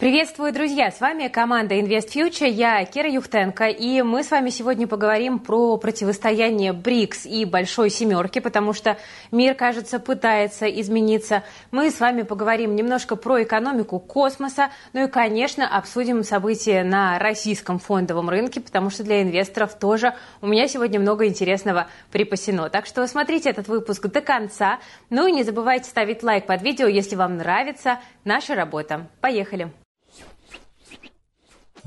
Приветствую, друзья! С вами команда Invest Future, я Кира Юхтенко, и мы с вами сегодня поговорим про противостояние БРИКС и Большой Семерки, потому что мир, кажется, пытается измениться. Мы с вами поговорим немножко про экономику космоса, ну и, конечно, обсудим события на российском фондовом рынке, потому что для инвесторов тоже у меня сегодня много интересного припасено. Так что смотрите этот выпуск до конца, ну и не забывайте ставить лайк под видео, если вам нравится наша работа. Поехали!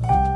Thank you.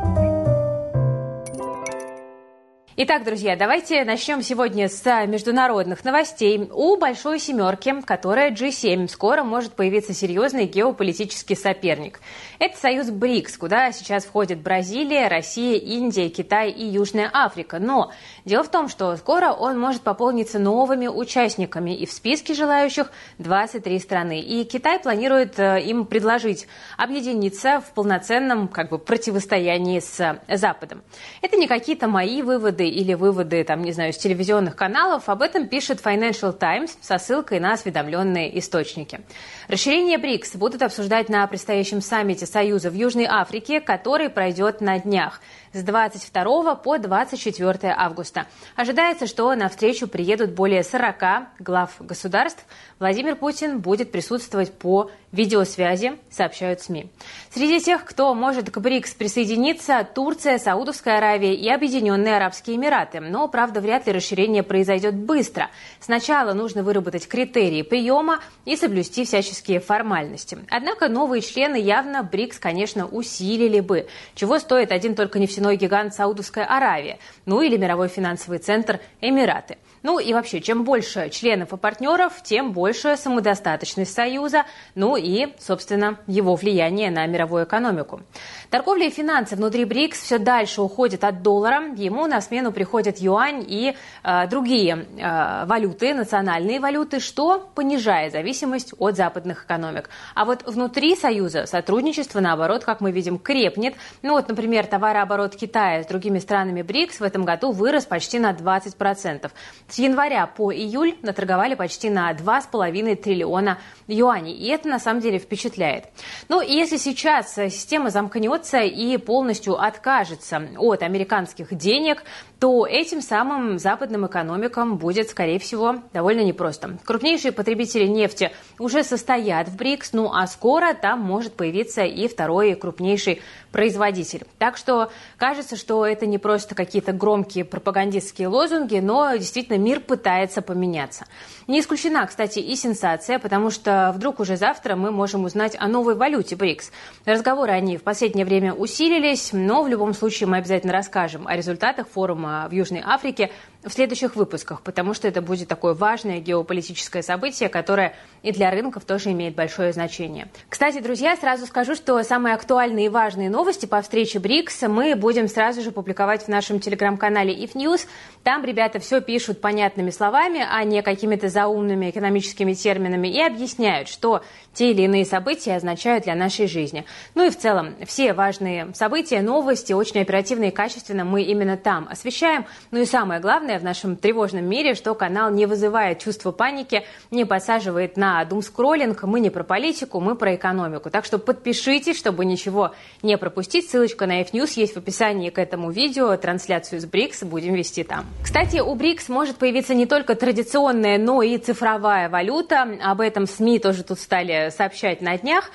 Итак, друзья, давайте начнем сегодня с международных новостей. У Большой Семерки, которая G7, скоро может появиться серьезный геополитический соперник. Это союз БРИКС, куда сейчас входят Бразилия, Россия, Индия, Китай и Южная Африка. Но дело в том, что скоро он может пополниться новыми участниками, и в списке желающих 23 страны. И Китай планирует э, им предложить объединиться в полноценном как бы, противостоянии с Западом. Это не какие-то мои выводы или выводы, там, не знаю, с телевизионных каналов, об этом пишет Financial Times со ссылкой на осведомленные источники. Расширение БРИКС будут обсуждать на предстоящем саммите Союза в Южной Африке, который пройдет на днях с 22 по 24 августа. Ожидается, что на встречу приедут более 40 глав государств. Владимир Путин будет присутствовать по видеосвязи, сообщают СМИ. Среди тех, кто может к БРИКС присоединиться, Турция, Саудовская Аравия и Объединенные Арабские Эмираты. Но, правда, вряд ли расширение произойдет быстро. Сначала нужно выработать критерии приема и соблюсти всяческие формальности. Однако новые члены явно БРИКС, конечно, усилили бы. Чего стоит один только нефтяной гигант Саудовская Аравия, ну или мировой финансовый центр Эмираты. Ну и вообще, чем больше членов и партнеров, тем больше самодостаточность Союза, ну и, собственно, его влияние на мировую экономику. Торговля и финансы внутри БРИКС все дальше уходят от доллара. Ему на смену приходят юань и э, другие э, валюты, национальные валюты, что понижает зависимость от западных экономик. А вот внутри Союза сотрудничество, наоборот, как мы видим, крепнет. Ну вот, например, товарооборот Китая с другими странами БРИКС в этом году вырос почти на 20%. С января по июль наторговали почти на 2,5 триллиона юаней. И это на самом деле впечатляет. Ну и если сейчас система замкнется и полностью откажется от американских денег, то этим самым западным экономикам будет, скорее всего, довольно непросто. Крупнейшие потребители нефти уже состоят в БРИКС, ну а скоро там может появиться и второй крупнейший производитель. Так что кажется, что это не просто какие-то громкие пропагандистские лозунги, но действительно мир пытается поменяться. Не исключена, кстати, и сенсация, потому что вдруг уже завтра мы можем узнать о новой валюте БРИКС. Разговоры о ней в последнее время усилились, но в любом случае мы обязательно расскажем о результатах форума в Южной Африке в следующих выпусках, потому что это будет такое важное геополитическое событие, которое и для рынков тоже имеет большое значение. Кстати, друзья, сразу скажу, что самые актуальные и важные новости по встрече БРИКС мы будем сразу же публиковать в нашем телеграм-канале If News. Там ребята все пишут понятными словами, а не какими-то заумными экономическими терминами и объясняют, что те или иные события означают для нашей жизни. Ну и в целом, все важные события, новости очень оперативно и качественно мы именно там освещаем. Ну и самое главное, в нашем тревожном мире, что канал не вызывает чувства паники, не подсаживает на думскроллинг. Мы не про политику, мы про экономику. Так что подпишитесь, чтобы ничего не пропустить. Ссылочка на F-News есть в описании к этому видео. Трансляцию с БРИКС будем вести там. Кстати, у БРИКС может появиться не только традиционная, но и цифровая валюта. Об этом СМИ тоже тут стали сообщать на днях.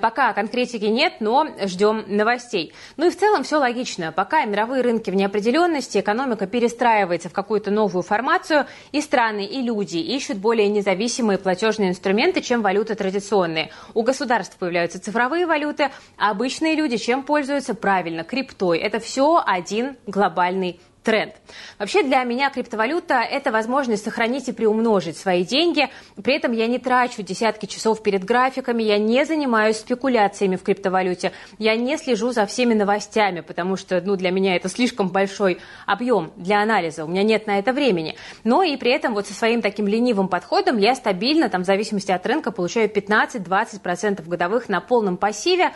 Пока конкретики нет, но ждем новостей. Ну и в целом все логично. Пока мировые рынки в неопределенности, экономика перестраивается в какую-то новую формацию, и страны, и люди ищут более независимые платежные инструменты, чем валюты традиционные. У государств появляются цифровые валюты, а обычные люди чем пользуются? Правильно, криптой. Это все один глобальный тренд. Вообще для меня криптовалюта – это возможность сохранить и приумножить свои деньги. При этом я не трачу десятки часов перед графиками, я не занимаюсь спекуляциями в криптовалюте, я не слежу за всеми новостями, потому что ну, для меня это слишком большой объем для анализа, у меня нет на это времени. Но и при этом вот со своим таким ленивым подходом я стабильно, там, в зависимости от рынка, получаю 15-20% годовых на полном пассиве,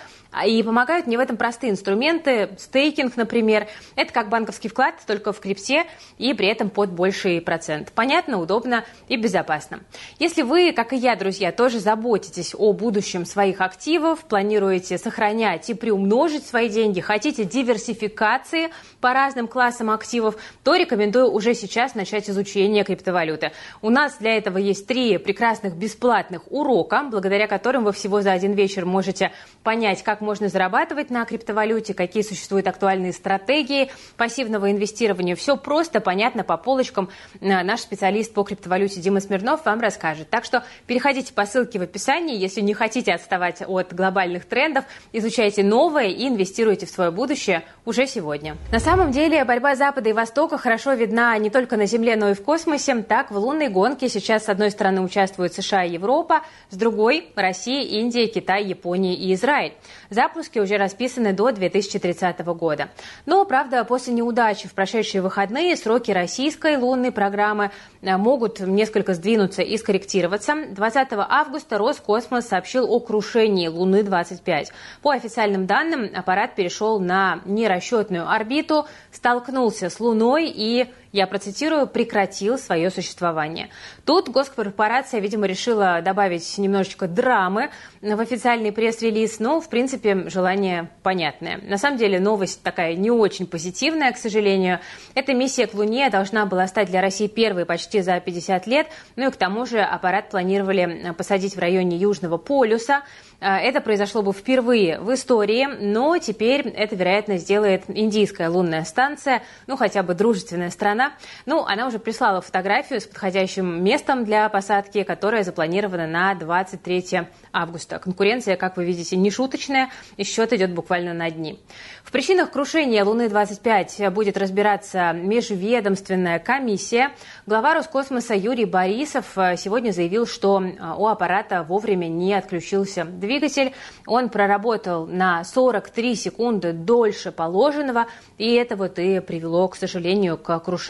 и помогают мне в этом простые инструменты, стейкинг, например. Это как банковский вклад, только только в крипте и при этом под больший процент. Понятно, удобно и безопасно. Если вы, как и я, друзья, тоже заботитесь о будущем своих активов, планируете сохранять и приумножить свои деньги, хотите диверсификации по разным классам активов, то рекомендую уже сейчас начать изучение криптовалюты. У нас для этого есть три прекрасных бесплатных урока, благодаря которым вы всего за один вечер можете понять, как можно зарабатывать на криптовалюте, какие существуют актуальные стратегии пассивного инвестирования. Все просто, понятно, по полочкам. Э, наш специалист по криптовалюте Дима Смирнов вам расскажет. Так что переходите по ссылке в описании, если не хотите отставать от глобальных трендов, изучайте новое и инвестируйте в свое будущее уже сегодня. На самом деле борьба Запада и Востока хорошо видна не только на Земле, но и в космосе. Так, в лунной гонке сейчас с одной стороны участвуют США и Европа, с другой – Россия, Индия, Китай, Япония и Израиль. Запуски уже расписаны до 2030 года. Но, правда, после неудачи в прошедшие выходные сроки российской лунной программы э, могут несколько сдвинуться и скорректироваться. 20 августа Роскосмос сообщил о крушении Луны-25. По официальным данным, аппарат перешел на нерасчетную орбиту, столкнулся с Луной и я процитирую, прекратил свое существование. Тут госкорпорация, видимо, решила добавить немножечко драмы в официальный пресс-релиз, но, в принципе, желание понятное. На самом деле, новость такая не очень позитивная, к сожалению. Эта миссия к Луне должна была стать для России первой почти за 50 лет, ну и к тому же аппарат планировали посадить в районе Южного полюса. А, это произошло бы впервые в истории, но теперь это, вероятно, сделает индийская лунная станция, ну, хотя бы дружественная страна. Ну, она уже прислала фотографию с подходящим местом для посадки, которая запланирована на 23 августа. Конкуренция, как вы видите, не шуточная, и счет идет буквально на дни. В причинах крушения Луны-25 будет разбираться межведомственная комиссия. Глава Роскосмоса Юрий Борисов э, сегодня заявил, что э, у аппарата вовремя не отключился двигатель. Он проработал на 43 секунды дольше положенного, и это вот и привело, к сожалению, к крушению.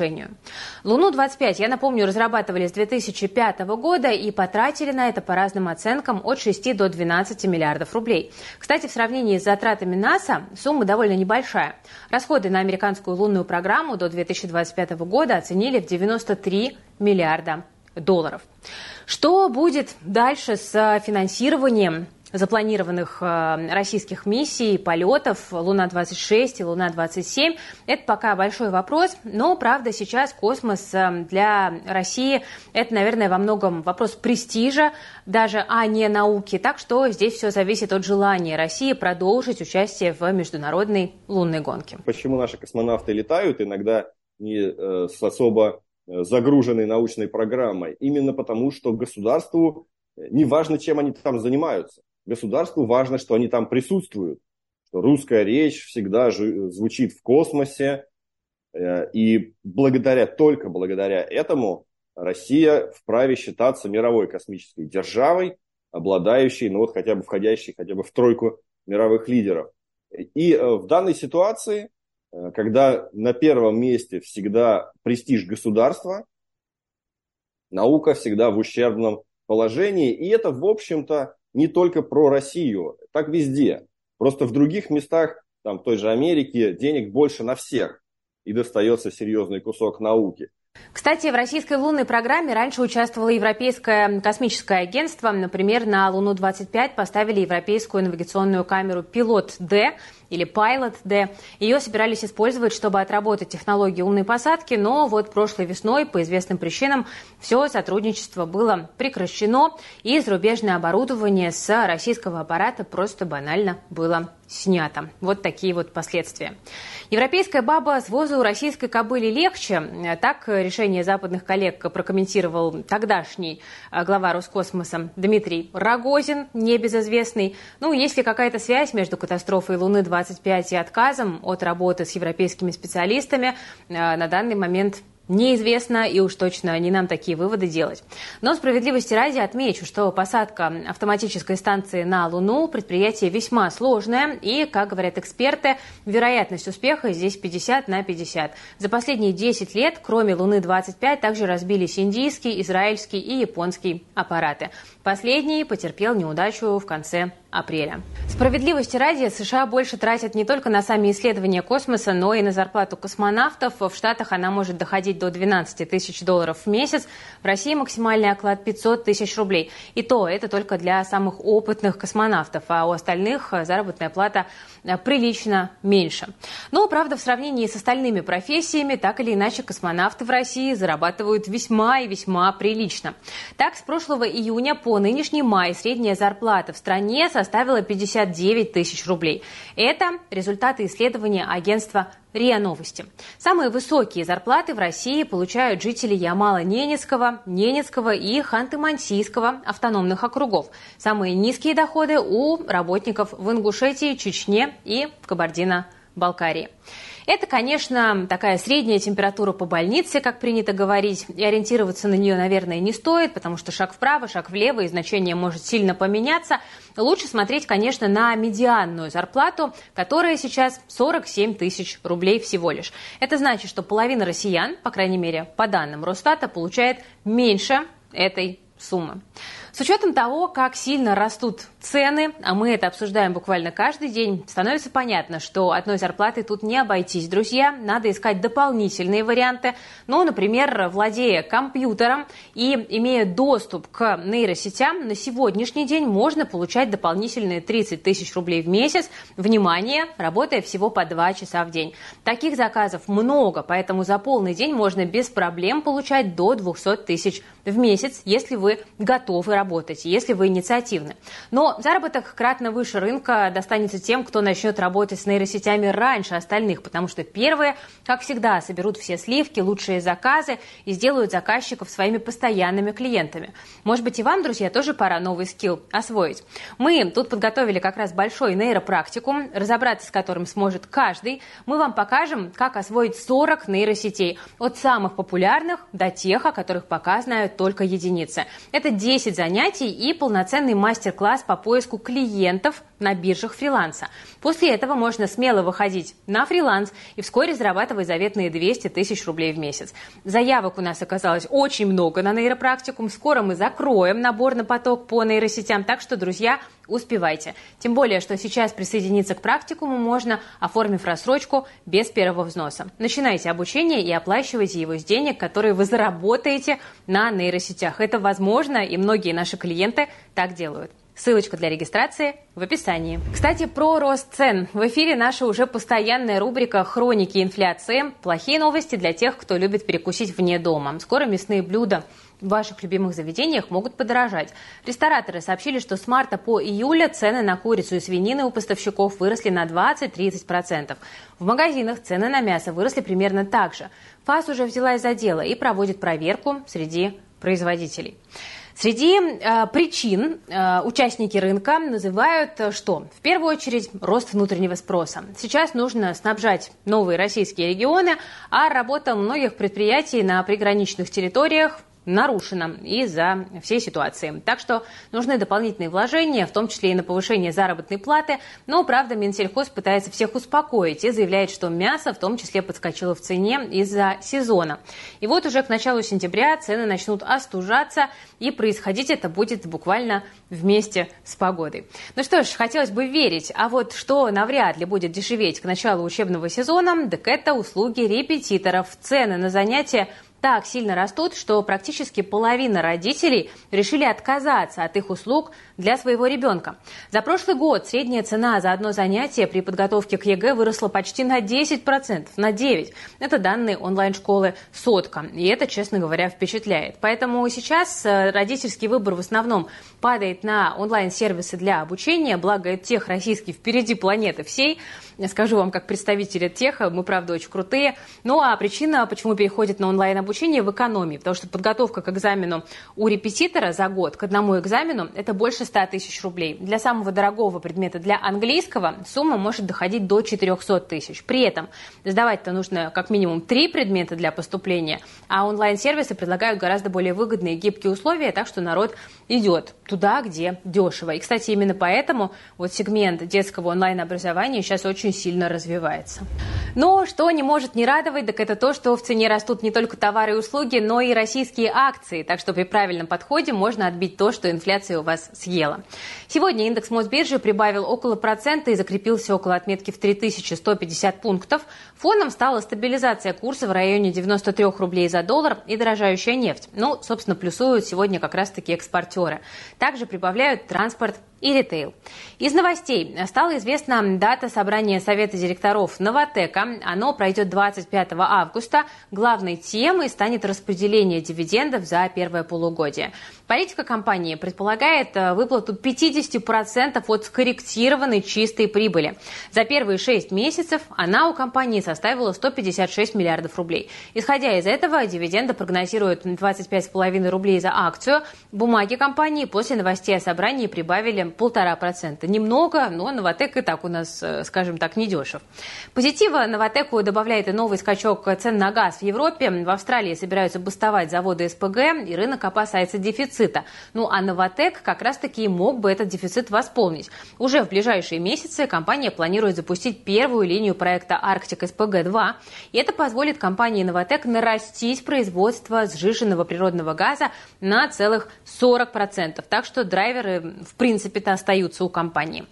Луну-25, я напомню, разрабатывали с 2005 года и потратили на это по разным оценкам от 6 до 12 миллиардов рублей. Кстати, в сравнении с затратами НАСА сумма довольно небольшая. Расходы на американскую лунную программу до 2025 года оценили в 93 миллиарда долларов. Что будет дальше с финансированием запланированных э, российских миссий, полетов Луна-26 и Луна-27. Это пока большой вопрос, но, правда, сейчас космос э, для России – это, наверное, во многом вопрос престижа, даже, а не науки. Так что здесь все зависит от желания России продолжить участие в международной лунной гонке. Почему наши космонавты летают иногда не э, с особо загруженной научной программой? Именно потому, что государству не важно, чем они там занимаются государству важно, что они там присутствуют, что русская речь всегда звучит в космосе, э, и благодаря, только благодаря этому Россия вправе считаться мировой космической державой, обладающей, ну вот хотя бы входящей хотя бы в тройку мировых лидеров. И э, в данной ситуации, э, когда на первом месте всегда престиж государства, наука всегда в ущербном положении, и это, в общем-то, не только про Россию, так везде. Просто в других местах, там, в той же Америке, денег больше на всех. И достается серьезный кусок науки. Кстати, в российской лунной программе раньше участвовало Европейское космическое агентство. Например, на Луну-25 поставили европейскую навигационную камеру «Пилот-Д», или Pilot D. Ее собирались использовать, чтобы отработать технологии умной посадки, но вот прошлой весной по известным причинам все сотрудничество было прекращено, и зарубежное оборудование с российского аппарата просто банально было снято. Вот такие вот последствия. Европейская баба с возу российской кобыли легче. Так решение западных коллег прокомментировал тогдашний э, глава Роскосмоса Дмитрий Рогозин, небезызвестный. Ну, есть ли какая-то связь между катастрофой Луны-25 и отказом от работы с европейскими специалистами, э, на данный момент неизвестно, и уж точно не нам такие выводы делать. Но справедливости ради отмечу, что посадка автоматической станции на Луну – предприятие весьма сложное, и, как говорят эксперты, вероятность успеха здесь 50 на 50. За последние 10 лет, кроме Луны-25, также разбились индийский, израильский и японский аппараты. Последний потерпел неудачу в конце апреля. Справедливости ради, США больше тратят не только на сами исследования космоса, но и на зарплату космонавтов. В Штатах она может доходить до 12 тысяч долларов в месяц. В России максимальный оклад 500 тысяч рублей. И то это только для самых опытных космонавтов, а у остальных заработная плата прилично меньше. Но, правда, в сравнении с остальными профессиями, так или иначе, космонавты в России зарабатывают весьма и весьма прилично. Так, с прошлого июня по нынешний май средняя зарплата в стране составила 59 тысяч рублей. Это результаты исследования агентства РИА Новости. Самые высокие зарплаты в России получают жители Ямало-Ненецкого, Ненецкого и Ханты-Мансийского автономных округов. Самые низкие доходы у работников в Ингушетии, Чечне и в Кабардино-Балкарии. Это, конечно, такая средняя температура по больнице, как принято говорить, и ориентироваться на нее, наверное, не стоит, потому что шаг вправо, шаг влево, и значение может сильно поменяться. Лучше смотреть, конечно, на медианную зарплату, которая сейчас 47 тысяч рублей всего лишь. Это значит, что половина россиян, по крайней мере, по данным Росстата, получает меньше этой суммы. С учетом того, как сильно растут цены, а мы это обсуждаем буквально каждый день, становится понятно, что одной зарплатой тут не обойтись. Друзья, надо искать дополнительные варианты. Ну, например, владея компьютером и имея доступ к нейросетям, на сегодняшний день можно получать дополнительные 30 тысяч рублей в месяц. Внимание, работая всего по 2 часа в день. Таких заказов много, поэтому за полный день можно без проблем получать до 200 тысяч в месяц, если вы готовы работать если вы инициативны. Но заработок кратно выше рынка достанется тем, кто начнет работать с нейросетями раньше остальных, потому что первые, как всегда, соберут все сливки, лучшие заказы и сделают заказчиков своими постоянными клиентами. Может быть, и вам, друзья, тоже пора новый скилл освоить. Мы тут подготовили как раз большой нейропрактикум, разобраться с которым сможет каждый. Мы вам покажем, как освоить 40 нейросетей, от самых популярных до тех, о которых пока знают только единицы. Это 10 занятий занятий и полноценный мастер-класс по поиску клиентов на биржах фриланса. После этого можно смело выходить на фриланс и вскоре зарабатывать заветные 200 тысяч рублей в месяц. Заявок у нас оказалось очень много на нейропрактикум. Скоро мы закроем набор на поток по нейросетям, так что, друзья, успевайте. Тем более, что сейчас присоединиться к практикуму можно, оформив рассрочку без первого взноса. Начинайте обучение и оплачивайте его с денег, которые вы заработаете на нейросетях. Это возможно, и многие наши клиенты так делают. Ссылочка для регистрации в описании. Кстати, про рост цен. В эфире наша уже постоянная рубрика «Хроники инфляции». Плохие новости для тех, кто любит перекусить вне дома. Скоро мясные блюда в ваших любимых заведениях могут подорожать. Рестораторы сообщили, что с марта по июля цены на курицу и свинины у поставщиков выросли на 20-30%. В магазинах цены на мясо выросли примерно так же. ФАС уже взялась за дело и проводит проверку среди производителей. Среди э, причин э, участники рынка называют э, что? В первую очередь рост внутреннего спроса. Сейчас нужно снабжать новые российские регионы, а работа многих предприятий на приграничных территориях нарушена из-за всей ситуации. Так что нужны дополнительные вложения, в том числе и на повышение заработной платы. Но, правда, Минсельхоз пытается всех успокоить и заявляет, что мясо в том числе подскочило в цене из-за сезона. И вот уже к началу сентября цены начнут остужаться, и происходить это будет буквально вместе с погодой. Ну что ж, хотелось бы верить, а вот что навряд ли будет дешеветь к началу учебного сезона, так это услуги репетиторов. Цены на занятия так сильно растут, что практически половина родителей решили отказаться от их услуг для своего ребенка. За прошлый год средняя цена за одно занятие при подготовке к ЕГЭ выросла почти на 10%, на 9%. Это данные онлайн-школы «Сотка». И это, честно говоря, впечатляет. Поэтому сейчас э, родительский выбор в основном падает на онлайн-сервисы для обучения, благо тех российский впереди планеты всей. Я скажу вам, как представители теха, мы, правда, очень крутые. Ну, а причина, почему переходит на онлайн-обучение в экономии, потому что подготовка к экзамену у репетитора за год, к одному экзамену, это больше 100 тысяч рублей. Для самого дорогого предмета для английского сумма может доходить до 400 тысяч. При этом сдавать-то нужно как минимум три предмета для поступления, а онлайн-сервисы предлагают гораздо более выгодные гибкие условия, так что народ идет туда, где дешево. И, кстати, именно поэтому вот сегмент детского онлайн-образования сейчас очень сильно развивается. Но что не может не радовать, так это то, что в цене растут не только товары и услуги, но и российские акции. Так что при правильном подходе можно отбить то, что инфляция у вас съела. Сегодня индекс Мосбиржи прибавил около процента и закрепился около отметки в 3150 пунктов. Фоном стала стабилизация курса в районе 93 рублей за доллар и дорожающая нефть. Ну, собственно, плюсуют сегодня как раз-таки экспортеры. Также прибавляют транспорт и ритейл. Из новостей стала известна дата собрания Совета директоров «Новотека». Оно пройдет 25 августа. Главной темой станет распределение дивидендов за первое полугодие. Политика компании предполагает э, выплату 50% от скорректированной чистой прибыли. За первые 6 месяцев она у компании составила 156 миллиардов рублей. Исходя из этого, дивиденды прогнозируют 25,5 рублей за акцию. Бумаги компании после новостей о собрании прибавили полтора процента. Немного, но Новотек и так у нас, э, скажем так, недешев. Позитива Новотеку добавляет и новый скачок цен на газ в Европе. В Австралии собираются бастовать заводы СПГ, и рынок опасается дефицита. Ну а Новотек как раз-таки мог бы этот дефицит восполнить. Уже в ближайшие месяцы компания планирует запустить первую линию проекта «Арктик СПГ-2». И это позволит компании Новотек нарастить производство сжиженного природного газа на целых 40%. Так что драйверы, в принципе, принципе остаются у компании.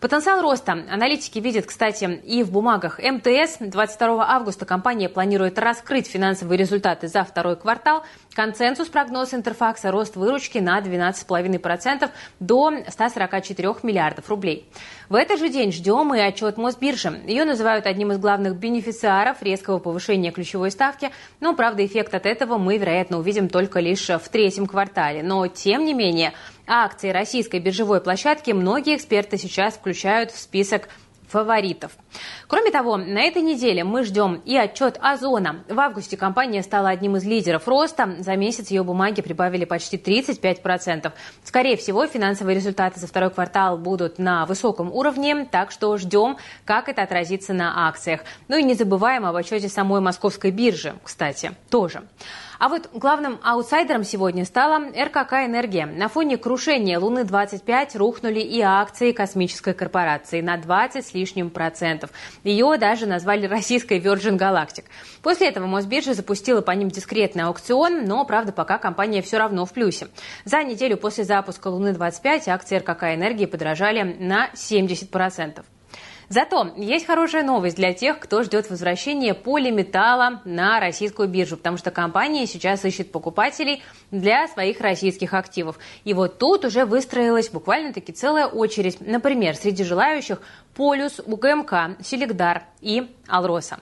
Потенциал роста аналитики видят, кстати, и в бумагах МТС. 22 августа компания планирует раскрыть финансовые результаты за второй квартал. Консенсус прогноз Интерфакса – рост выручки на 12,5% до 144 миллиардов рублей. В этот же день ждем и отчет Мосбиржи. Ее называют одним из главных бенефициаров резкого повышения ключевой ставки. Но, правда, эффект от этого мы, вероятно, увидим только лишь в третьем квартале. Но, тем не менее, акции российской биржевой площадки многие эксперты сейчас включают в список фаворитов. Кроме того, на этой неделе мы ждем и отчет Озона. В августе компания стала одним из лидеров роста. За месяц ее бумаги прибавили почти 35%. Скорее всего, финансовые результаты за второй квартал будут на высоком уровне, так что ждем, как это отразится на акциях. Ну и не забываем об отчете самой московской биржи, кстати, тоже. А вот главным аутсайдером сегодня стала РКК «Энергия». На фоне крушения Луны-25 рухнули и акции космической корпорации на 20 с лишним процентов. Ее даже назвали российской Virgin Galactic. После этого Мосбиржа запустила по ним дискретный аукцион, но, правда, пока компания все равно в плюсе. За неделю после запуска Луны-25 акции РКК «Энергии» подорожали на 70%. Зато есть хорошая новость для тех, кто ждет возвращения полиметалла на российскую биржу, потому что компания сейчас ищет покупателей для своих российских активов. И вот тут уже выстроилась буквально-таки целая очередь. Например, среди желающих Полюс, УГМК, Селегдар и Алроса.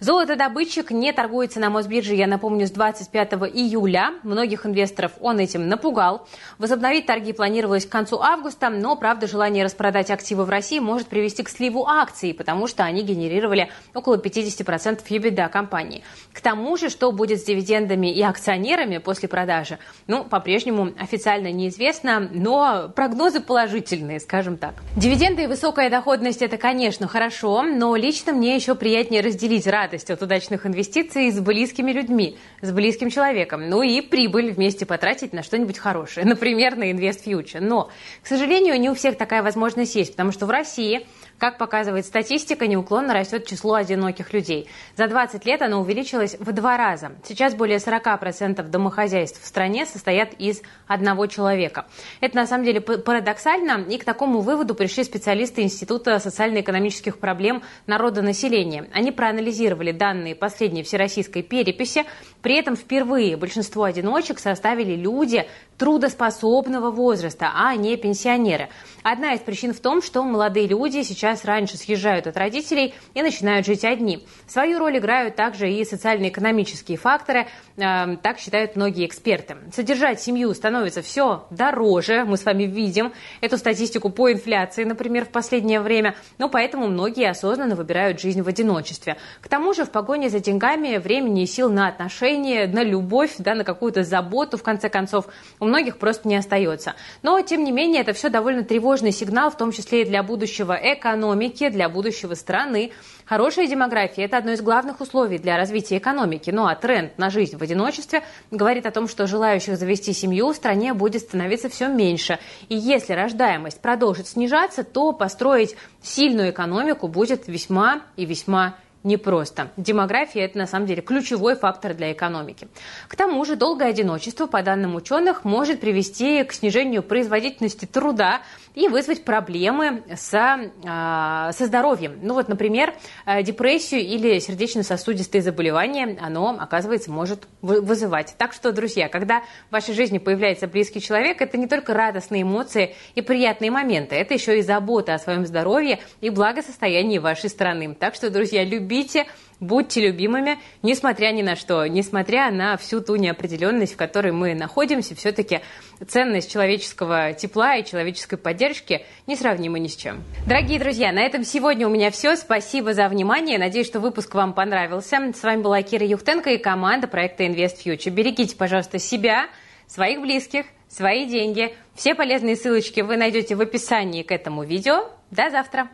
Золотодобытчик не торгуется на Мосбирже, я напомню, с 25 июля. Многих инвесторов он этим напугал. Возобновить торги планировалось к концу августа, но, правда, желание распродать активы в России может привести к сливу акций, потому что они генерировали около 50% EBITDA компании. К тому же, что будет с дивидендами и акционерами после продажи, ну, по-прежнему официально неизвестно, но прогнозы положительные, скажем так. Дивиденды и высокая доходность – это, конечно, хорошо, но лично мне еще приятнее разделить радость от удачных инвестиций с близкими людьми, с близким человеком. Ну и прибыль вместе потратить на что-нибудь хорошее, например, на InvestFuture. Но, к сожалению, не у всех такая возможность есть, потому что в России как показывает статистика, неуклонно растет число одиноких людей. За 20 лет оно увеличилось в два раза. Сейчас более 40% домохозяйств в стране состоят из одного человека. Это на самом деле парадоксально, и к такому выводу пришли специалисты Института социально-экономических проблем народонаселения. Они проанализировали данные последней всероссийской переписи. При этом впервые большинство одиночек составили люди трудоспособного возраста, а не пенсионеры. Одна из причин в том, что молодые люди сейчас раньше съезжают от родителей и начинают жить одни. Свою роль играют также и социально-экономические факторы, э, так считают многие эксперты. Содержать семью становится все дороже, мы с вами видим эту статистику по инфляции, например, в последнее время, но поэтому многие осознанно выбирают жизнь в одиночестве. К тому же в погоне за деньгами времени и сил на отношения, на любовь, да, на какую-то заботу, в конце концов, у многих просто не остается. Но, тем не менее, это все довольно тревожный сигнал, в том числе и для будущего экономики, для будущего страны. Хорошая демография – это одно из главных условий для развития экономики. Ну а тренд на жизнь в одиночестве говорит о том, что желающих завести семью в стране будет становиться все меньше. И если рождаемость продолжит снижаться, то построить сильную экономику будет весьма и весьма непросто. Демография – это на самом деле ключевой фактор для экономики. К тому же долгое одиночество, по данным ученых, может привести к снижению производительности труда и вызвать проблемы со, а, со здоровьем. Ну вот, например, э, депрессию или сердечно-сосудистые заболевания оно, оказывается, может вызывать. Так что, друзья, когда в вашей жизни появляется близкий человек, это не только радостные эмоции и приятные моменты, это еще и забота о своем здоровье и благосостоянии вашей страны. Так что, друзья, любите Будьте любимыми, несмотря ни на что, несмотря на всю ту неопределенность, в которой мы находимся, все-таки ценность человеческого тепла и человеческой поддержки несравнима ни с чем. Дорогие друзья, на этом сегодня у меня все. Спасибо за внимание. Надеюсь, что выпуск вам понравился. С вами была Кира Юхтенко и команда проекта Invest Future. Берегите, пожалуйста, себя, своих близких, свои деньги. Все полезные ссылочки вы найдете в описании к этому видео. До завтра!